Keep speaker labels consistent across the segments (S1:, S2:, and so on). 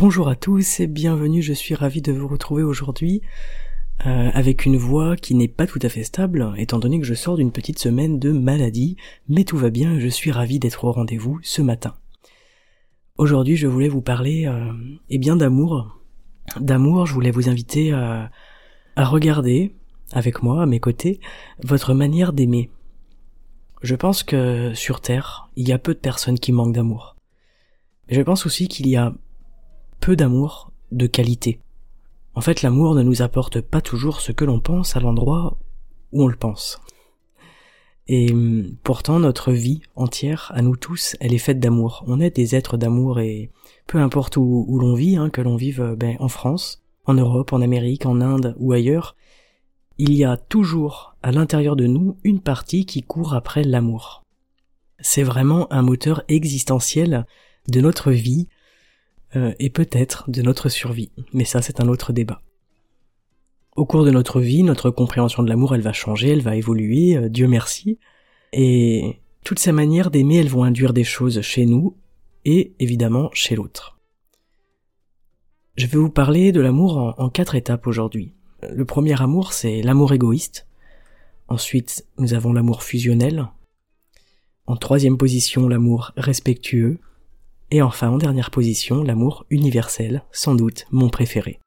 S1: Bonjour à tous et bienvenue, je suis ravi de vous retrouver aujourd'hui euh, avec une voix qui n'est pas tout à fait stable étant donné que je sors d'une petite semaine de maladie, mais tout va bien et je suis ravi d'être au rendez-vous ce matin. Aujourd'hui je voulais vous parler euh, eh bien d'amour. D'amour, je voulais vous inviter à, à regarder avec moi, à mes côtés, votre manière d'aimer. Je pense que sur Terre, il y a peu de personnes qui manquent d'amour. Mais je pense aussi qu'il y a peu d'amour de qualité. En fait, l'amour ne nous apporte pas toujours ce que l'on pense à l'endroit où on le pense. Et hum, pourtant, notre vie entière, à nous tous, elle est faite d'amour. On est des êtres d'amour et peu importe où, l'on vit, hein, que l'on vive ben, en France, en Europe, en Amérique, en Inde ou ailleurs, il y a toujours à l'intérieur de nous une partie qui court après l'amour. C'est vraiment un moteur existentiel de notre vie, euh, et peut-être de notre survie, mais ça c'est un autre débat. Au cours de notre vie, notre compréhension de l'amour, elle va changer, elle va évoluer, euh, Dieu merci, et toutes ces manières d'aimer, elles vont induire des choses chez nous et évidemment chez l'autre. Je vais vous parler de l'amour en, en quatre étapes aujourd'hui. Le premier amour, c'est l'amour égoïste. Ensuite, nous avons l'amour fusionnel. En troisième position, l'amour respectueux. Et enfin, en dernière position, l'amour universel, sans doute mon préféré.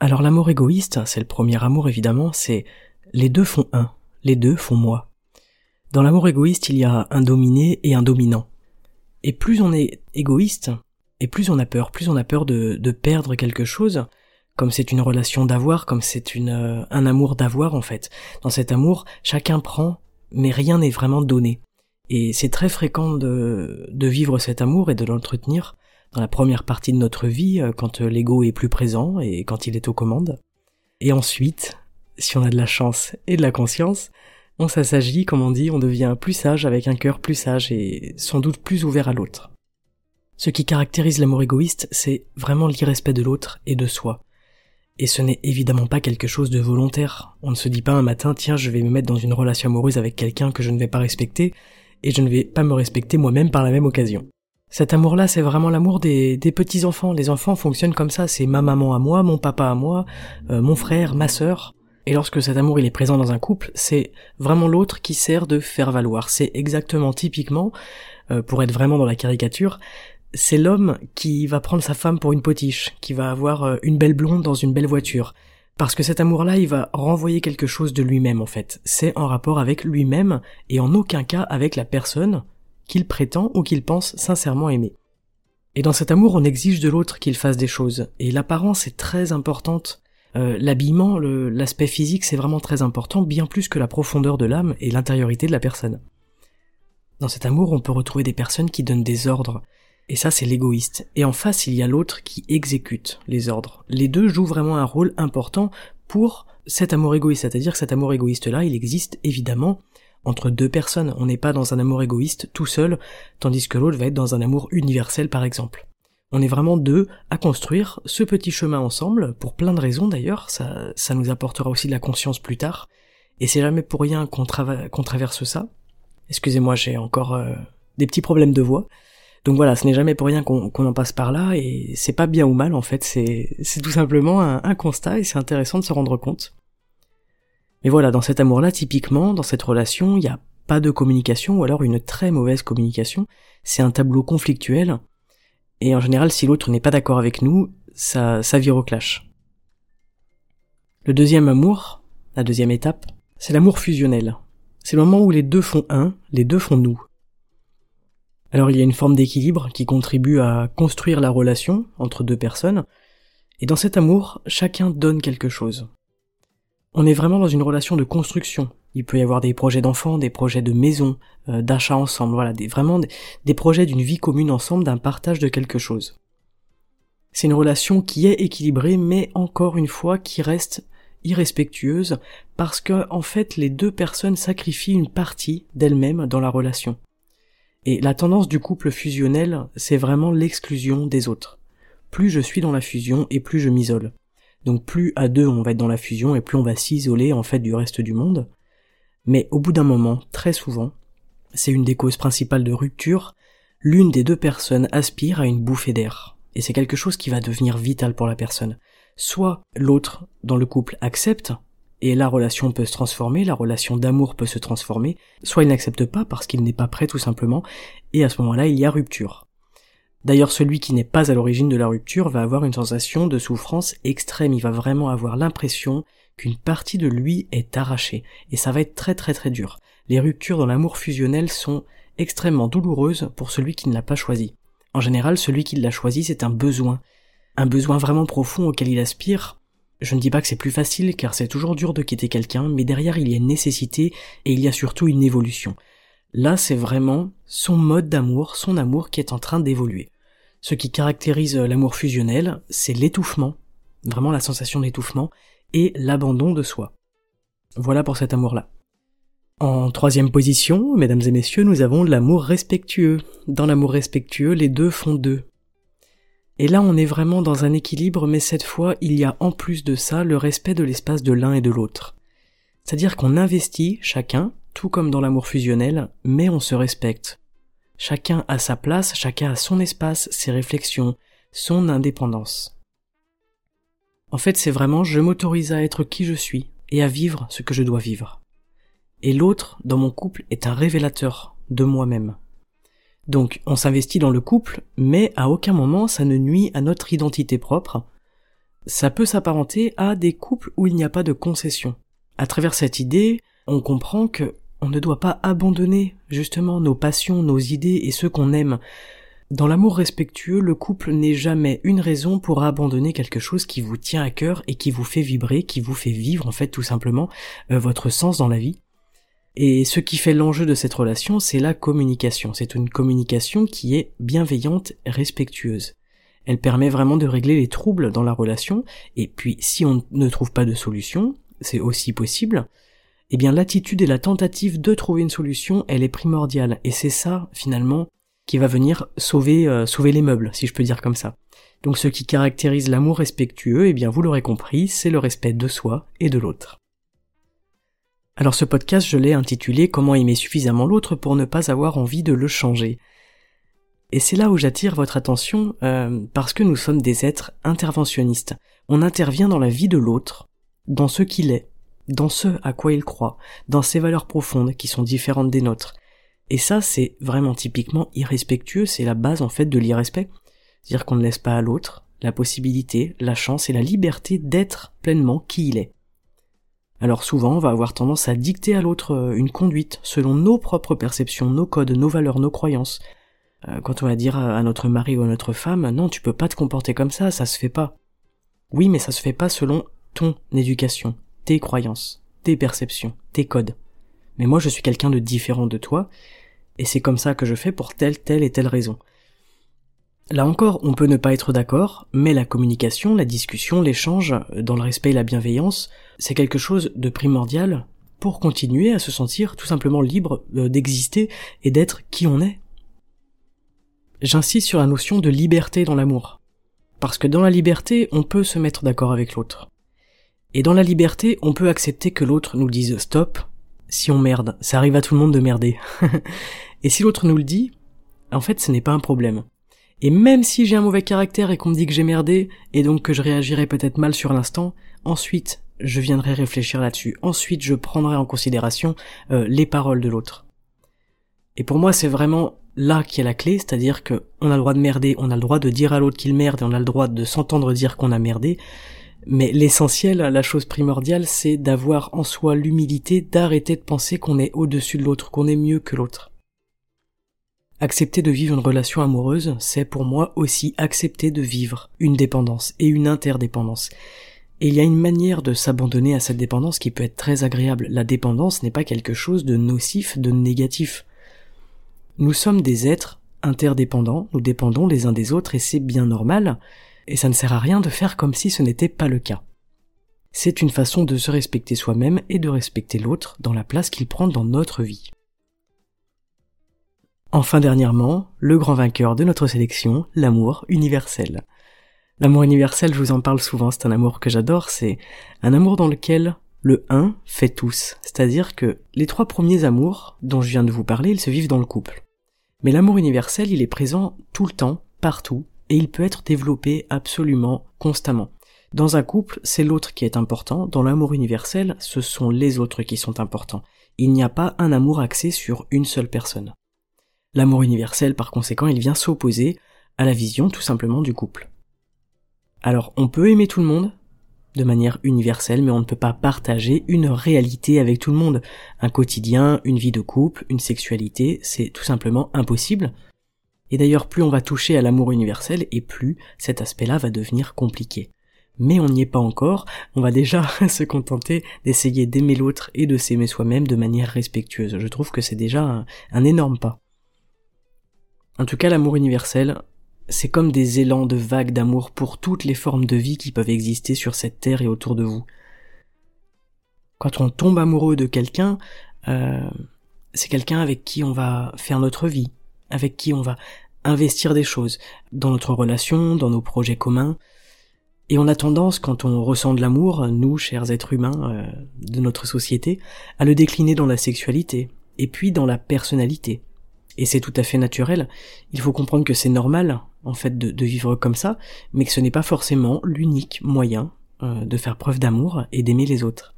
S1: Alors l'amour égoïste, c'est le premier amour évidemment, c'est les deux font un, les deux font moi. Dans l'amour égoïste, il y a un dominé et un dominant. Et plus on est égoïste, et plus on a peur, plus on a peur de, de perdre quelque chose, comme c'est une relation d'avoir, comme c'est une, euh, un amour d'avoir en fait. Dans cet amour, chacun prend, mais rien n'est vraiment donné. Et c'est très fréquent de, de vivre cet amour et de l'entretenir dans la première partie de notre vie, euh, quand euh, l'ego est plus présent et quand il est aux commandes. Et ensuite, si on a de la chance et de la conscience, on s'assagit, comme on dit, on devient plus sage avec un cœur plus sage et sans doute plus ouvert à l'autre. Ce qui caractérise l'amour égoïste, c'est vraiment l'irrespect de l'autre et de soi. Et ce n'est évidemment pas quelque chose de volontaire. On ne se dit pas un matin, tiens, je vais me mettre dans une relation amoureuse avec quelqu'un que je ne vais pas respecter, et je ne vais pas me respecter moi-même par la même occasion. Cet amour-là, c'est vraiment l'amour des, petits enfants. Les enfants fonctionnent comme ça. C'est ma maman à moi, mon papa à moi, euh, mon frère, ma sœur. Et lorsque cet amour il est présent dans un couple, c'est vraiment l'autre qui sert de faire valoir. C'est exactement typiquement, euh, pour être vraiment dans la caricature, c'est l'homme qui va prendre sa femme pour une potiche, qui va avoir euh, une belle blonde dans une belle voiture, parce que cet amour-là, il va renvoyer quelque chose de lui-même en fait. C'est en rapport avec lui-même et en aucun cas avec la personne qu'il prétend ou qu'il pense sincèrement aimer. Et dans cet amour, on exige de l'autre qu'il fasse des choses. Et l'apparence est très importante. Euh, l'habillement, l'aspect physique, c'est vraiment très important, bien plus que la profondeur de l'âme et l'intériorité de la personne. Dans cet amour, on peut retrouver des personnes qui donnent des ordres, et ça, c'est l'égoïste. Et en face, il y a l'autre qui exécute les ordres. Les deux jouent vraiment un rôle important pour cet amour égoïste. C'est-à-dire que cet amour égoïste-là, il existe évidemment entre deux personnes. On n'est pas dans un amour égoïste tout seul, tandis que l'autre va être dans un amour universel, par exemple. On est vraiment deux à construire ce petit chemin ensemble, pour plein de raisons d'ailleurs, ça, ça nous apportera aussi de la conscience plus tard, et c'est jamais pour rien qu'on traverse ça. Excusez-moi, j'ai encore euh, des petits problèmes de voix. Donc voilà, ce n'est jamais pour rien qu'on en passe par là, et c'est pas bien ou mal en fait, c'est tout simplement un, constat, et c'est intéressant de se rendre compte. Mais voilà, dans cet amour-là, typiquement, dans cette relation, il n'y a pas de communication, ou alors une très mauvaise communication, c'est un tableau conflictuel, et en général, si l'autre n'est pas d'accord avec nous, ça, ça vire au clash. Le deuxième amour, la deuxième étape, c'est l'amour fusionnel. C'est le moment où les deux font un, les deux font nous. Alors il y a une forme d'équilibre qui contribue à construire la relation entre deux personnes, et dans cet amour, chacun donne quelque chose. On est vraiment dans une relation de construction, Il peut y avoir des projets d'enfants, des projets de maison, euh, d'achat ensemble, voilà, des, vraiment des projets d'une vie commune ensemble, d'un partage de quelque chose. C'est une relation qui est équilibrée, mais encore une fois qui reste irrespectueuse parce que en fait les deux personnes sacrifient une partie d'elles-mêmes dans la relation. Et la tendance du couple fusionnel, c'est vraiment l'exclusion des autres. Plus je suis dans la fusion et plus je m'isole. Donc plus à deux on va être dans la fusion et plus on va s'isoler en fait du reste du monde. Mais au bout d'un moment, très souvent, c'est une des causes principales de rupture, l'une des deux personnes aspire à une bouffée d'air. Et c'est quelque chose qui va devenir vital pour la personne. Soit l'autre dans le couple accepte, et la relation peut se transformer, la relation d'amour peut se transformer, soit il n'accepte pas parce qu'il n'est pas prêt tout simplement, et à ce moment-là il y a rupture. D'ailleurs celui qui n'est pas à l'origine de la rupture va avoir une sensation de souffrance extrême, il va vraiment avoir l'impression qu'une partie de lui est arrachée, et ça va être très très très dur. Les ruptures dans l'amour fusionnel sont extrêmement douloureuses pour celui qui ne l'a pas choisi. En général, celui qui l'a choisi, c'est un besoin, un besoin vraiment profond auquel il aspire. Je ne dis pas que c'est plus facile car c'est toujours dur de quitter quelqu'un, mais derrière il y a une nécessité et il y a surtout une évolution. Là c'est vraiment son mode d'amour, son amour qui est en train d'évoluer. Ce qui caractérise l'amour fusionnel, c'est l'étouffement, vraiment la sensation d'étouffement, et l'abandon de soi. Voilà pour cet amour-là. En troisième position, mesdames et messieurs, nous avons l'amour respectueux. Dans l'amour respectueux, les deux font deux. Et là, on est vraiment dans un équilibre, mais cette fois, il y a en plus de ça le respect de l'espace de l'un et de l'autre. C'est-à-dire qu'on investit chacun, tout comme dans l'amour fusionnel, mais on se respecte. Chacun a sa place, chacun a son espace, ses réflexions, son indépendance. En fait, c'est vraiment je m'autorise à être qui je suis et à vivre ce que je dois vivre. Et l'autre, dans mon couple, est un révélateur de moi-même. Donc on s'investit dans le couple, mais à aucun moment ça ne nuit à notre identité propre. Ça peut s'apparenter à des couples où il n'y a pas de concession. À travers cette idée, on comprend que on ne doit pas abandonner justement nos passions, nos idées et ceux qu'on aime. Dans l'amour respectueux, le couple n'est jamais une raison pour abandonner quelque chose qui vous tient à cœur et qui vous fait vibrer, qui vous fait vivre en fait tout simplement euh, votre sens dans la vie. Et ce qui fait l'enjeu de cette relation, c'est la communication. C'est une communication qui est bienveillante, respectueuse. Elle permet vraiment de régler les troubles dans la relation, et puis si on ne trouve pas de solution, c'est aussi possible, eh bien l'attitude et la tentative de trouver une solution, elle est primordiale, et c'est ça, finalement, qui va venir sauver, euh, les meubles, si je peux dire comme ça. Donc ce qui caractérise l'amour respectueux, eh bien vous l'aurez compris, c'est le respect de soi et de l'autre. Alors ce podcast, je l'ai intitulé Comment aimer suffisamment l'autre pour ne pas avoir envie de le changer. Et c'est là où j'attire votre attention euh, parce que nous sommes des êtres interventionnistes. On intervient dans la vie de l'autre, dans ce qu'il est, dans ce à quoi il croit, dans ses valeurs profondes qui sont différentes des nôtres. Et ça, c'est vraiment typiquement irrespectueux, c'est la base en fait de l'irrespect. C'est-à-dire qu'on ne laisse pas à l'autre la possibilité, la chance et la liberté d'être pleinement qui il est. Alors souvent, on va avoir tendance à dicter à l'autre euh, une conduite selon nos propres perceptions, nos codes, nos valeurs, nos croyances. Euh, quand on va dire à notre mari ou à notre femme, non, tu peux pas te comporter comme ça, ça se fait pas. Oui, mais ça se fait pas selon ton éducation, tes croyances, tes perceptions, tes codes. Mais moi, je suis quelqu'un de différent de toi, et c'est comme ça que je fais pour telle, telle et telle raison. Là encore, on peut ne pas être d'accord, mais la communication, la discussion, l'échange, dans le respect et la bienveillance, c'est quelque chose de primordial pour continuer à se sentir tout simplement libre euh, d'exister et d'être qui on est. J'insiste sur la notion de liberté dans l'amour. Parce que dans la liberté, on peut se mettre d'accord avec l'autre. Et dans la liberté, on peut accepter que l'autre nous dise stop, si on merde, ça arrive à tout le monde de merder. et si l'autre nous le dit, en fait ce n'est pas un problème. Et même si j'ai un mauvais caractère et qu'on me dit que j'ai merdé, et donc que je réagirai peut-être mal sur l'instant, ensuite je viendrai réfléchir là-dessus. Ensuite je prendrai en considération euh, les paroles de l'autre. Et pour moi c'est vraiment là qui est la clé, c'est-à-dire que on a le droit de merder, on a le droit de dire à l'autre qu'il merde et on a le droit de s'entendre dire qu'on a merdé, mais l'essentiel, la chose primordiale, c'est d'avoir en soi l'humilité d'arrêter de penser qu'on est au-dessus de l'autre, qu'on est mieux que l'autre. Accepter de vivre une relation amoureuse, c'est pour moi aussi accepter de vivre une dépendance et une interdépendance. Et il y a une manière de s'abandonner à cette dépendance qui peut être très agréable. La dépendance n'est pas quelque chose de nocif, de négatif. Nous sommes des êtres interdépendants, nous dépendons les uns des autres et c'est bien normal, et ça ne sert à rien de faire comme si ce n'était pas le cas. C'est une façon de se respecter soi-même et de respecter l'autre dans la place qu'il prend dans notre vie. Enfin dernièrement, le grand vainqueur de notre sélection, l'amour universel. L'amour universel, je vous en parle souvent, c'est un amour que j'adore, c'est un amour dans lequel le un fait tous. C'est-à-dire que les trois premiers amours dont je viens de vous parler, ils se vivent dans le couple. Mais l'amour universel, il est présent tout le temps, partout, et il peut être développé absolument constamment. Dans un couple, c'est l'autre qui est important, dans l'amour universel, ce sont les autres qui sont importants. Il n'y a pas un amour axé sur une seule personne. L'amour universel, par conséquent, il vient s'opposer à la vision tout simplement du couple. Alors, on peut aimer tout le monde, de manière universelle, mais on ne peut pas partager une réalité avec tout le monde. Un quotidien, une vie de couple, une sexualité, c'est tout simplement impossible. Et d'ailleurs, plus on va toucher à l'amour universel, et plus cet aspect-là va devenir compliqué. Mais on n'y est pas encore, on va déjà se contenter d'essayer d'aimer l'autre et de s'aimer soi-même de manière respectueuse. Je trouve que c'est déjà un énorme pas. En tout cas, l'amour universel, c'est comme des élans de vagues d'amour pour toutes les formes de vie qui peuvent exister sur cette terre et autour de vous. Quand on tombe amoureux de quelqu'un, euh, c'est quelqu'un avec qui on va faire notre vie, avec qui on va investir des choses, dans notre relation, dans nos projets communs. Et on a tendance, quand on ressent de l'amour, nous, chers êtres humains euh, de notre société, à le décliner dans la sexualité, et puis dans la personnalité. Et c'est tout à fait naturel. Il faut comprendre que c'est normal, en fait, de, vivre comme ça, mais que ce n'est pas forcément l'unique moyen euh, de faire preuve d'amour et d'aimer les autres.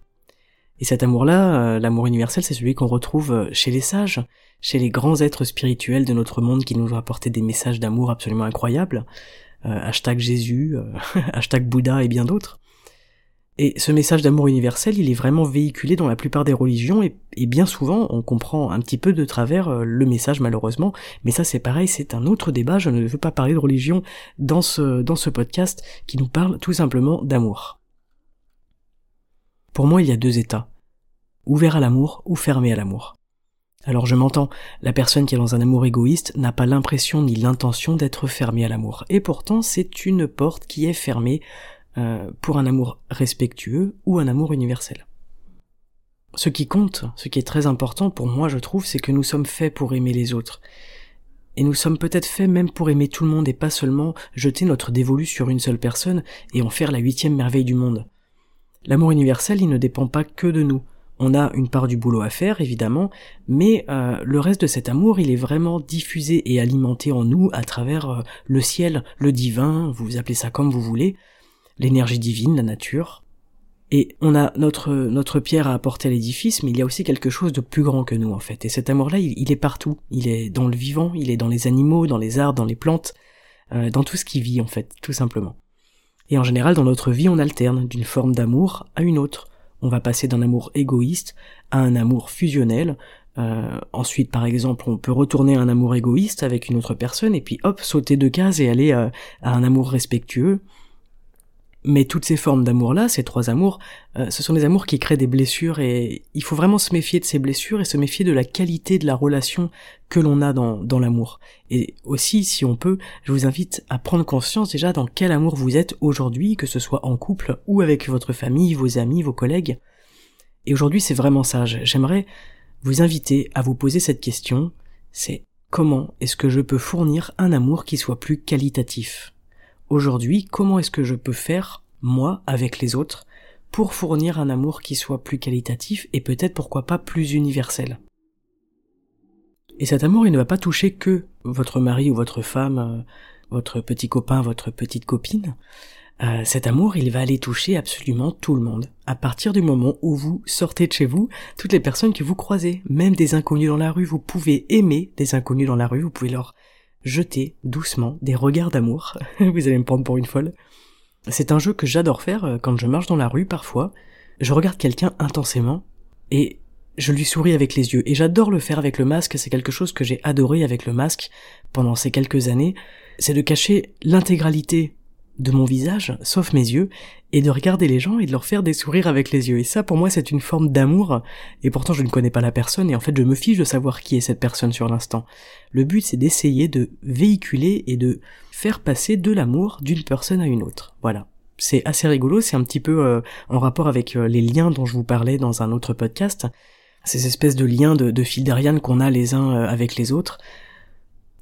S1: Et cet amour-là, euh, l'amour universel, c'est celui qu'on retrouve euh, chez les sages, chez les grands êtres spirituels de notre monde qui nous ont apporté des messages d'amour absolument incroyables. hashtag Jésus, hashtag Bouddha et bien d'autres. Et ce message d'amour universel, il est vraiment véhiculé dans la plupart des religions et, bien souvent on comprend un petit peu de travers euh, le message malheureusement, mais ça c'est pareil, c'est un autre débat, je ne veux pas parler de religion dans ce, dans ce podcast qui nous parle tout simplement d'amour. Pour moi il y a deux états, ouvert à l'amour ou fermé à l'amour. Alors je m'entends, la personne qui est dans un amour égoïste n'a pas l'impression ni l'intention d'être fermée à l'amour, et pourtant c'est une porte qui est fermée euh, pour un amour respectueux ou un amour universel. Ce qui compte, ce qui est très important pour moi je trouve, c'est que nous sommes faits pour aimer les autres. Et nous sommes peut-être faits même pour aimer tout le monde et pas seulement jeter notre dévolu sur une seule personne et en faire la huitième merveille du monde. L'amour universel, il ne dépend pas que de nous. On a une part du boulot à faire, évidemment, mais euh, le reste de cet amour, il est vraiment diffusé et alimenté en nous à travers euh, le ciel, le divin, vous appelez ça comme vous voulez, l'énergie divine, la nature. Et on a notre, notre pierre à apporter à l'édifice, mais il y a aussi quelque chose de plus grand que nous, en fait. Et cet amour-là, il, est partout. Il est dans le vivant, il est dans les animaux, dans les arbres, dans les plantes, euh, dans tout ce qui vit, en fait, tout simplement. Et en général, dans notre vie, on alterne d'une forme d'amour à une autre. On va passer d'un amour égoïste à un amour fusionnel. Euh, ensuite, par exemple, on peut retourner à un amour égoïste avec une autre personne et puis hop, sauter de case et aller euh, à un amour respectueux mais toutes ces formes d'amour-là, ces trois amours, euh, ce sont des amours qui créent des blessures et il faut vraiment se méfier de ces blessures et se méfier de la qualité de la relation que l'on a dans, dans l'amour. Et aussi, si on peut, je vous invite à prendre conscience déjà dans quel amour vous êtes aujourd'hui, que ce soit en couple ou avec votre famille, vos amis, vos collègues. Et aujourd'hui, c'est vraiment ça. J'aimerais vous inviter à vous poser cette question. C'est comment est-ce que je peux fournir un amour qui soit plus qualitatif? Aujourd'hui, comment est-ce que je peux faire, moi, avec les autres, pour fournir un amour qui soit plus qualitatif et peut-être pourquoi pas plus universel? Et cet amour, il ne va pas toucher que votre mari ou votre femme, euh, votre petit copain, votre petite copine. Euh, cet amour, il va aller toucher absolument tout le monde. À partir du moment où vous sortez de chez vous, toutes les personnes que vous croisez, même des inconnus dans la rue, vous pouvez aimer des inconnus dans la rue, vous pouvez leur jeter doucement des regards d'amour. Vous allez me prendre pour une folle. C'est un jeu que j'adore faire euh, quand je marche dans la rue parfois. Je regarde quelqu'un intensément et je lui souris avec les yeux. Et j'adore le faire avec le masque, c'est quelque chose que j'ai adoré avec le masque pendant ces quelques années. C'est de cacher l'intégralité de mon visage, sauf mes yeux, et de regarder les gens et de leur faire des sourires avec les yeux. Et ça, pour moi, c'est une forme d'amour, et pourtant je ne connais pas la personne, et en fait je me fiche de savoir qui est cette personne sur l'instant. Le but, c'est d'essayer de véhiculer et de faire passer de l'amour d'une personne à une autre. Voilà. C'est assez rigolo, c'est un petit peu euh, en rapport avec euh, les liens dont je vous parlais dans un autre podcast, ces espèces de liens de, fil d'Ariane qu'on a les uns euh, avec les autres.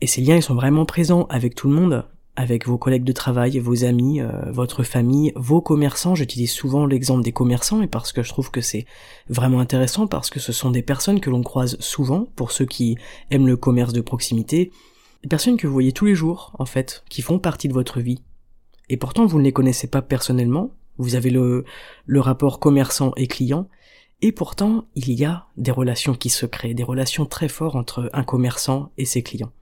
S1: Et ces liens, ils sont vraiment présents avec tout le monde, avec vos collègues de travail, vos amis, euh, votre famille, vos commerçants. J'utilise souvent l'exemple des commerçants et parce que je trouve que c'est vraiment intéressant parce que ce sont des personnes que l'on croise souvent pour ceux qui aiment le commerce de proximité, des personnes que vous voyez tous les jours en fait, qui font partie de votre vie. Et pourtant vous ne les connaissez pas personnellement, vous avez le, le rapport commerçant et client, et pourtant il y a des relations qui se créent, des relations très fortes entre un commerçant et ses clients.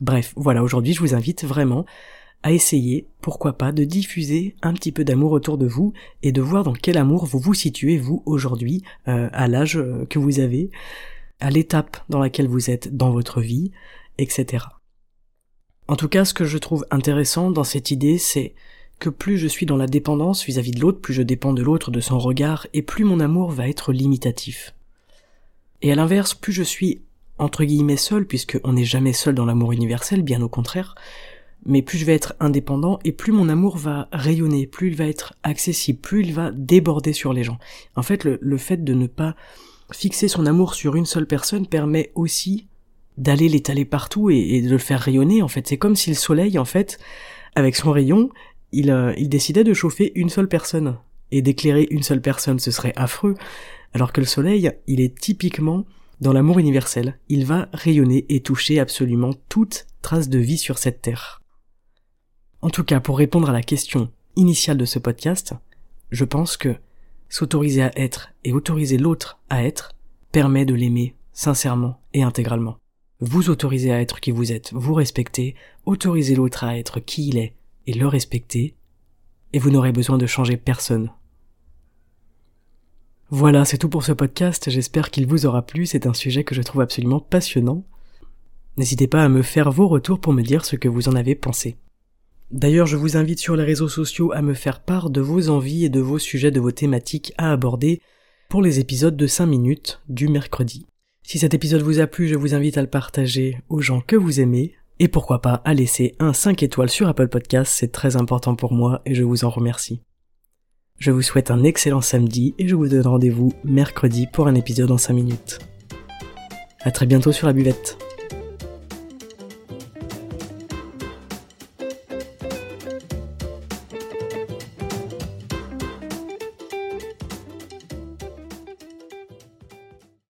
S1: Bref, voilà, aujourd'hui je vous invite vraiment à essayer, pourquoi pas, de diffuser un petit peu d'amour autour de vous et de voir dans quel amour vous vous situez, vous, aujourd'hui, euh, à l'âge euh, que vous avez, à l'étape dans laquelle vous êtes dans votre vie, etc. En tout cas, ce que je trouve intéressant dans cette idée, c'est que plus je suis dans la dépendance vis-à-vis de l'autre, plus je dépends de l'autre, de son regard, et plus mon amour va être limitatif. Et à l'inverse, plus je suis entre guillemets seul, puisque on n'est jamais seul dans l'amour universel, bien au contraire, mais plus je vais être indépendant et plus mon amour va rayonner, plus il va être accessible, plus il va déborder sur les gens. En fait, le, fait de ne pas fixer son amour sur une seule personne permet aussi d'aller l'étaler partout et, de le faire rayonner. En fait, c'est comme si le soleil, en fait, avec son rayon, il, euh, il décidait de chauffer une seule personne et d'éclairer une seule personne. Ce serait affreux. Alors que le soleil, il est typiquement dans l'amour universel, il va rayonner et toucher absolument toute trace de vie sur cette terre. En tout cas, pour répondre à la question initiale de ce podcast, je pense que s'autoriser à être et autoriser l'autre à être permet de l'aimer sincèrement et intégralement. Vous autorisez à être qui vous êtes, vous respectez, autorisez l'autre à être qui il est et le respecter, et vous n'aurez besoin de changer personne voilà, c'est tout pour ce podcast, j'espère qu'il vous aura plu, c'est un sujet que je trouve absolument passionnant. N'hésitez pas à me faire vos retours pour me dire ce que vous en avez pensé. D'ailleurs, je vous invite sur les réseaux sociaux à me faire part de vos envies et de vos sujets, de vos thématiques à aborder pour les épisodes de 5 minutes du mercredi. Si cet épisode vous a plu, je vous invite à le partager aux gens que vous aimez, et pourquoi pas à laisser un 5 étoiles sur Apple Podcast, c'est très important pour moi et je vous en remercie. Je vous souhaite un excellent samedi et je vous donne rendez-vous mercredi pour un épisode en 5 minutes. A très bientôt sur la buvette.